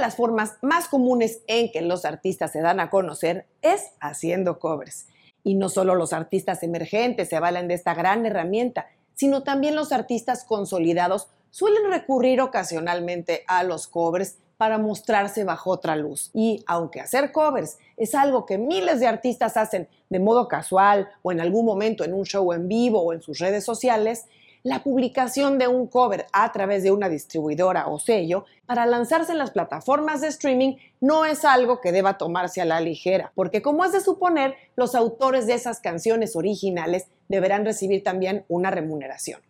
las formas más comunes en que los artistas se dan a conocer es haciendo covers. Y no solo los artistas emergentes se valen de esta gran herramienta, sino también los artistas consolidados suelen recurrir ocasionalmente a los covers para mostrarse bajo otra luz. Y aunque hacer covers es algo que miles de artistas hacen de modo casual o en algún momento en un show en vivo o en sus redes sociales, la publicación de un cover a través de una distribuidora o sello para lanzarse en las plataformas de streaming no es algo que deba tomarse a la ligera, porque como es de suponer, los autores de esas canciones originales deberán recibir también una remuneración.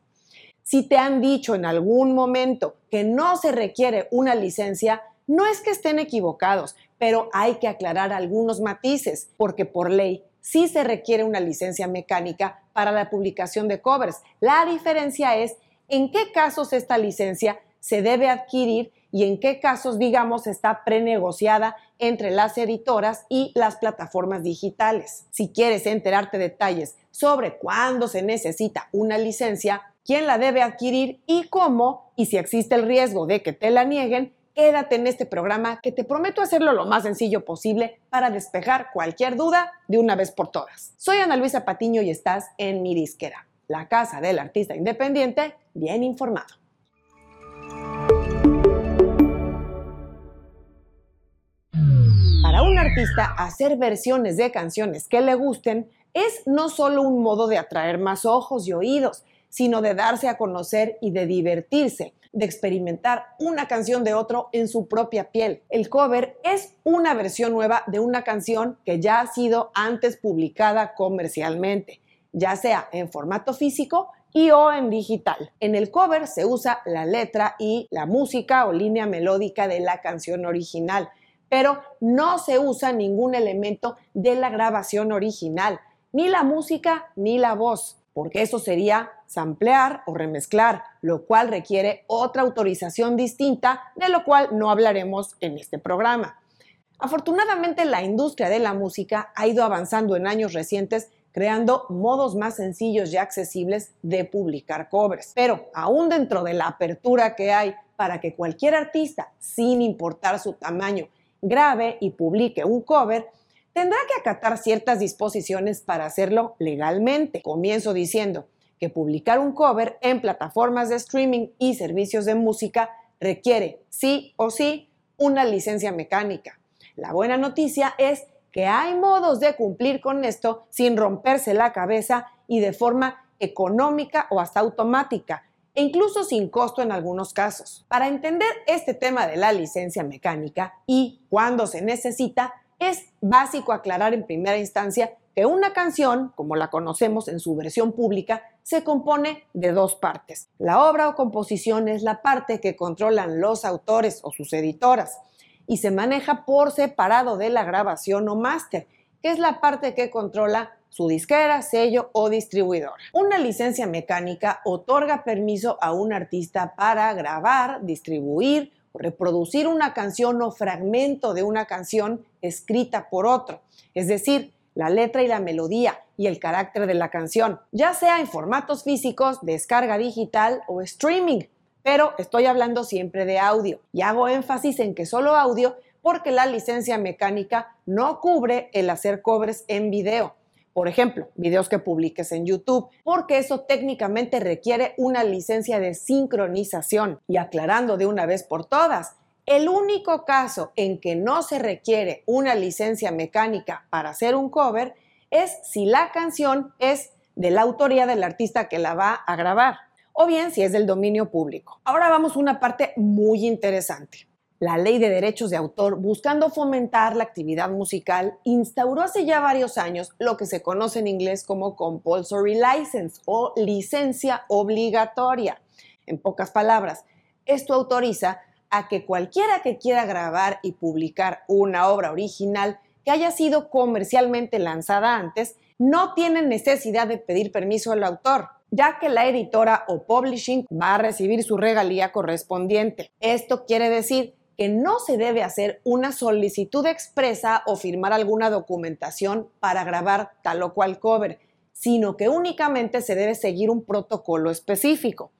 Si te han dicho en algún momento que no se requiere una licencia, no es que estén equivocados, pero hay que aclarar algunos matices, porque por ley sí se requiere una licencia mecánica para la publicación de covers. La diferencia es en qué casos esta licencia se debe adquirir y en qué casos, digamos, está prenegociada entre las editoras y las plataformas digitales. Si quieres enterarte detalles sobre cuándo se necesita una licencia, quién la debe adquirir y cómo, y si existe el riesgo de que te la nieguen, quédate en este programa que te prometo hacerlo lo más sencillo posible para despejar cualquier duda de una vez por todas. Soy Ana Luisa Patiño y estás en Mi Disquera, la casa del artista independiente bien informado. Para un artista, hacer versiones de canciones que le gusten es no solo un modo de atraer más ojos y oídos, sino de darse a conocer y de divertirse, de experimentar una canción de otro en su propia piel. El cover es una versión nueva de una canción que ya ha sido antes publicada comercialmente, ya sea en formato físico y o en digital. En el cover se usa la letra y la música o línea melódica de la canción original, pero no se usa ningún elemento de la grabación original, ni la música ni la voz porque eso sería samplear o remezclar, lo cual requiere otra autorización distinta, de lo cual no hablaremos en este programa. Afortunadamente la industria de la música ha ido avanzando en años recientes creando modos más sencillos y accesibles de publicar covers. Pero aún dentro de la apertura que hay para que cualquier artista, sin importar su tamaño, grabe y publique un cover, tendrá que acatar ciertas disposiciones para hacerlo legalmente. Comienzo diciendo que publicar un cover en plataformas de streaming y servicios de música requiere sí o sí una licencia mecánica. La buena noticia es que hay modos de cumplir con esto sin romperse la cabeza y de forma económica o hasta automática, e incluso sin costo en algunos casos. Para entender este tema de la licencia mecánica y cuándo se necesita, es básico aclarar en primera instancia que una canción, como la conocemos en su versión pública, se compone de dos partes. La obra o composición es la parte que controlan los autores o sus editoras y se maneja por separado de la grabación o máster, que es la parte que controla su disquera, sello o distribuidora. Una licencia mecánica otorga permiso a un artista para grabar, distribuir reproducir una canción o fragmento de una canción escrita por otro, es decir, la letra y la melodía y el carácter de la canción, ya sea en formatos físicos, descarga digital o streaming. Pero estoy hablando siempre de audio y hago énfasis en que solo audio porque la licencia mecánica no cubre el hacer covers en video por ejemplo, videos que publiques en YouTube, porque eso técnicamente requiere una licencia de sincronización. Y aclarando de una vez por todas, el único caso en que no se requiere una licencia mecánica para hacer un cover es si la canción es de la autoría del artista que la va a grabar o bien si es del dominio público. Ahora vamos a una parte muy interesante la ley de derechos de autor, buscando fomentar la actividad musical, instauró hace ya varios años lo que se conoce en inglés como compulsory license o licencia obligatoria. En pocas palabras, esto autoriza a que cualquiera que quiera grabar y publicar una obra original que haya sido comercialmente lanzada antes, no tiene necesidad de pedir permiso al autor, ya que la editora o publishing va a recibir su regalía correspondiente. Esto quiere decir que no se debe hacer una solicitud expresa o firmar alguna documentación para grabar tal o cual cover, sino que únicamente se debe seguir un protocolo específico.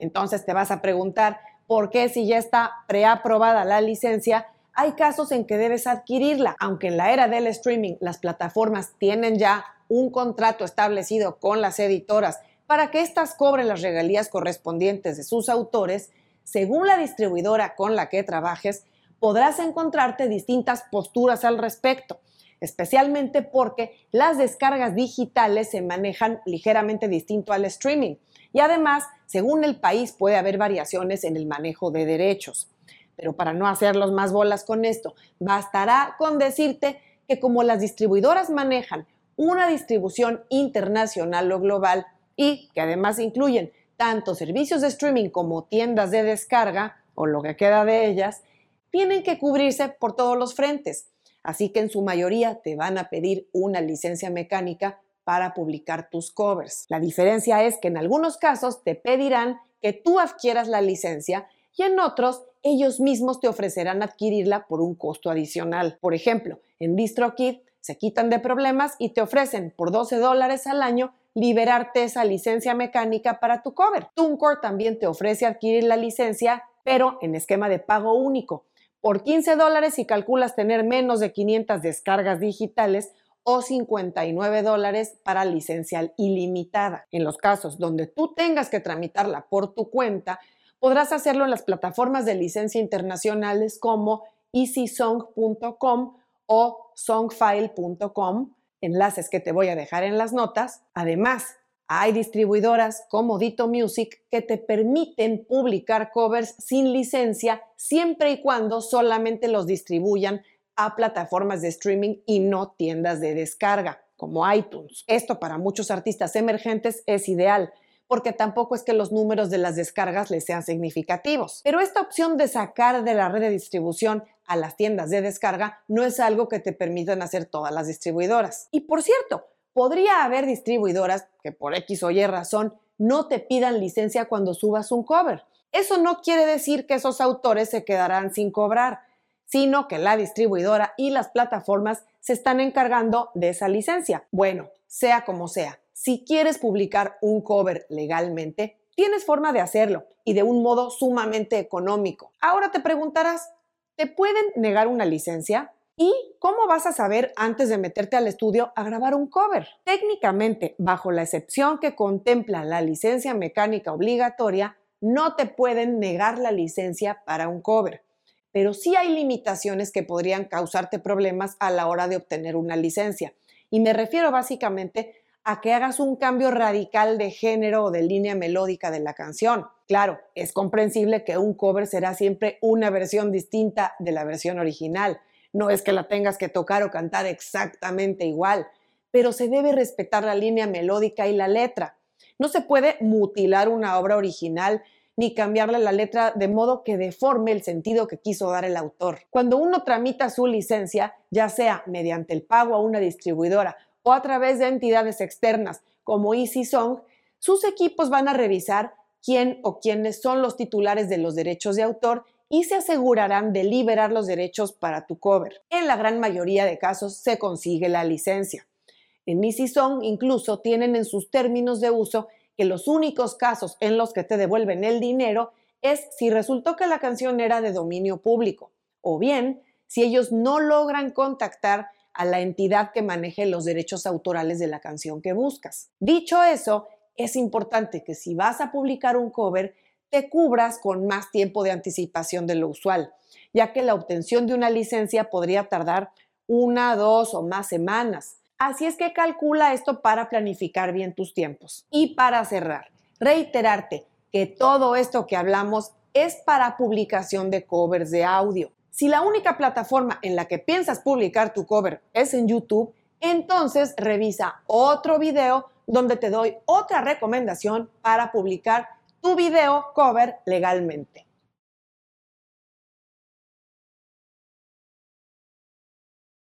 Entonces te vas a preguntar, porque si ya está preaprobada la licencia, hay casos en que debes adquirirla. Aunque en la era del streaming las plataformas tienen ya un contrato establecido con las editoras para que éstas cobren las regalías correspondientes de sus autores, según la distribuidora con la que trabajes, podrás encontrarte distintas posturas al respecto, especialmente porque las descargas digitales se manejan ligeramente distinto al streaming y además, según el país, puede haber variaciones en el manejo de derechos. Pero para no hacerlos más bolas con esto, bastará con decirte que como las distribuidoras manejan una distribución internacional o global y que además incluyen tanto servicios de streaming como tiendas de descarga, o lo que queda de ellas, tienen que cubrirse por todos los frentes. Así que en su mayoría te van a pedir una licencia mecánica para publicar tus covers. La diferencia es que en algunos casos te pedirán que tú adquieras la licencia y en otros ellos mismos te ofrecerán adquirirla por un costo adicional. Por ejemplo, en DistroKid se quitan de problemas y te ofrecen por 12 dólares al año liberarte esa licencia mecánica para tu cover. TuneCore también te ofrece adquirir la licencia, pero en esquema de pago único. Por 15 dólares si calculas tener menos de 500 descargas digitales o 59 dólares para licencia ilimitada. En los casos donde tú tengas que tramitarla por tu cuenta, podrás hacerlo en las plataformas de licencia internacionales como easysong.com o songfile.com enlaces que te voy a dejar en las notas. Además, hay distribuidoras como Dito Music que te permiten publicar covers sin licencia siempre y cuando solamente los distribuyan a plataformas de streaming y no tiendas de descarga como iTunes. Esto para muchos artistas emergentes es ideal porque tampoco es que los números de las descargas les sean significativos. Pero esta opción de sacar de la red de distribución a las tiendas de descarga no es algo que te permitan hacer todas las distribuidoras. Y por cierto, podría haber distribuidoras que por X o Y razón no te pidan licencia cuando subas un cover. Eso no quiere decir que esos autores se quedarán sin cobrar, sino que la distribuidora y las plataformas se están encargando de esa licencia. Bueno, sea como sea, si quieres publicar un cover legalmente, tienes forma de hacerlo y de un modo sumamente económico. Ahora te preguntarás, ¿te pueden negar una licencia? ¿Y cómo vas a saber antes de meterte al estudio a grabar un cover? Técnicamente, bajo la excepción que contempla la licencia mecánica obligatoria, no te pueden negar la licencia para un cover, pero sí hay limitaciones que podrían causarte problemas a la hora de obtener una licencia. Y me refiero básicamente a que hagas un cambio radical de género o de línea melódica de la canción. Claro, es comprensible que un cover será siempre una versión distinta de la versión original. No es que la tengas que tocar o cantar exactamente igual, pero se debe respetar la línea melódica y la letra. No se puede mutilar una obra original ni cambiarle la letra de modo que deforme el sentido que quiso dar el autor. Cuando uno tramita su licencia, ya sea mediante el pago a una distribuidora o a través de entidades externas como Easy Song, sus equipos van a revisar quién o quiénes son los titulares de los derechos de autor y se asegurarán de liberar los derechos para tu cover. En la gran mayoría de casos se consigue la licencia. En Easy Song incluso tienen en sus términos de uso que los únicos casos en los que te devuelven el dinero es si resultó que la canción era de dominio público o bien si ellos no logran contactar a la entidad que maneje los derechos autorales de la canción que buscas. Dicho eso, es importante que si vas a publicar un cover, te cubras con más tiempo de anticipación de lo usual, ya que la obtención de una licencia podría tardar una, dos o más semanas. Así es que calcula esto para planificar bien tus tiempos. Y para cerrar, reiterarte que todo esto que hablamos es para publicación de covers de audio. Si la única plataforma en la que piensas publicar tu cover es en YouTube, entonces revisa otro video donde te doy otra recomendación para publicar tu video cover legalmente.